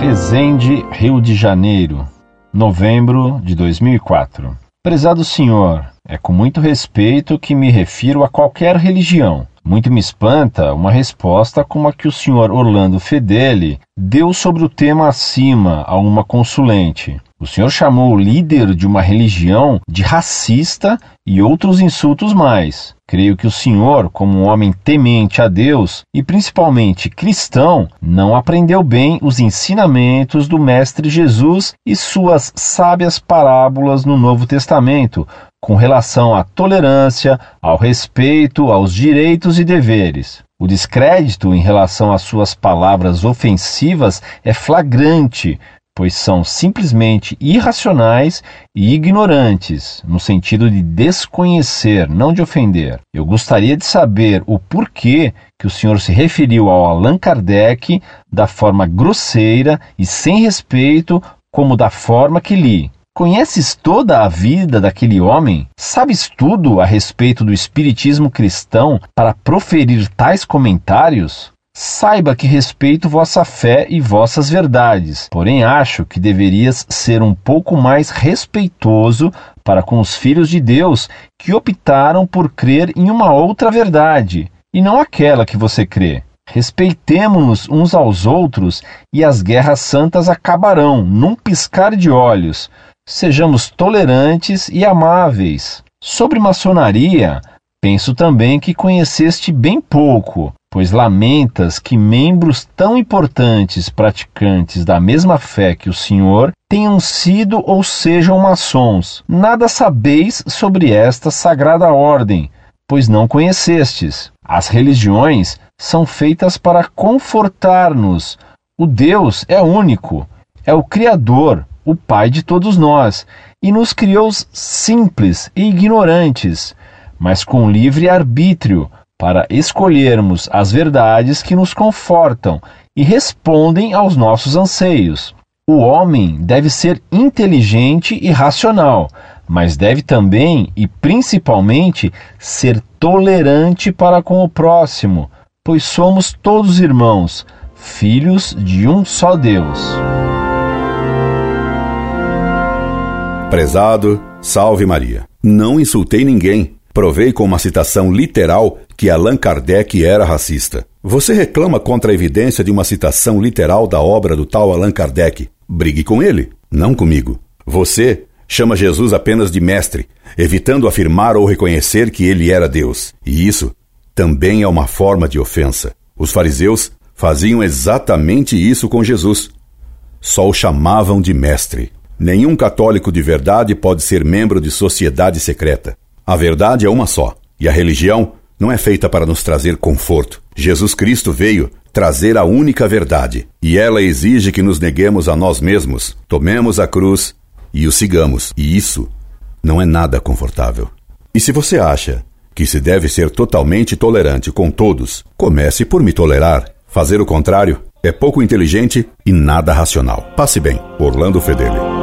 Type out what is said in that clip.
Resende, Rio de Janeiro, novembro de 2004. Prezado senhor, é com muito respeito que me refiro a qualquer religião. Muito me espanta uma resposta como a que o senhor Orlando Fedeli deu sobre o tema acima a uma consulente. O senhor chamou o líder de uma religião de racista e outros insultos mais. Creio que o senhor, como um homem temente a Deus e principalmente cristão, não aprendeu bem os ensinamentos do Mestre Jesus e suas sábias parábolas no Novo Testamento com relação à tolerância, ao respeito, aos direitos e deveres. O descrédito em relação às suas palavras ofensivas é flagrante, pois são simplesmente irracionais e ignorantes, no sentido de desconhecer, não de ofender. Eu gostaria de saber o porquê que o senhor se referiu ao Allan Kardec da forma grosseira e sem respeito, como da forma que li. Conheces toda a vida daquele homem? Sabes tudo a respeito do espiritismo cristão para proferir tais comentários? Saiba que respeito vossa fé e vossas verdades, porém acho que deverias ser um pouco mais respeitoso para com os filhos de Deus que optaram por crer em uma outra verdade, e não aquela que você crê. Respeitemo-nos uns aos outros e as guerras santas acabarão num piscar de olhos. Sejamos tolerantes e amáveis. Sobre maçonaria, penso também que conheceste bem pouco pois lamentas que membros tão importantes praticantes da mesma fé que o Senhor tenham sido ou sejam maçons. Nada sabeis sobre esta sagrada ordem, pois não conhecestes. As religiões são feitas para confortar-nos. O Deus é único, é o Criador, o Pai de todos nós, e nos criou simples e ignorantes, mas com livre arbítrio para escolhermos as verdades que nos confortam e respondem aos nossos anseios. O homem deve ser inteligente e racional, mas deve também e principalmente ser tolerante para com o próximo, pois somos todos irmãos, filhos de um só Deus. Prezado, salve Maria. Não insultei ninguém Provei com uma citação literal que Allan Kardec era racista. Você reclama contra a evidência de uma citação literal da obra do tal Allan Kardec. Brigue com ele, não comigo. Você chama Jesus apenas de mestre, evitando afirmar ou reconhecer que ele era Deus. E isso também é uma forma de ofensa. Os fariseus faziam exatamente isso com Jesus. Só o chamavam de mestre. Nenhum católico de verdade pode ser membro de sociedade secreta. A verdade é uma só, e a religião não é feita para nos trazer conforto. Jesus Cristo veio trazer a única verdade, e ela exige que nos neguemos a nós mesmos, tomemos a cruz e o sigamos. E isso não é nada confortável. E se você acha que se deve ser totalmente tolerante com todos, comece por me tolerar. Fazer o contrário é pouco inteligente e nada racional. Passe bem. Orlando Fedeli.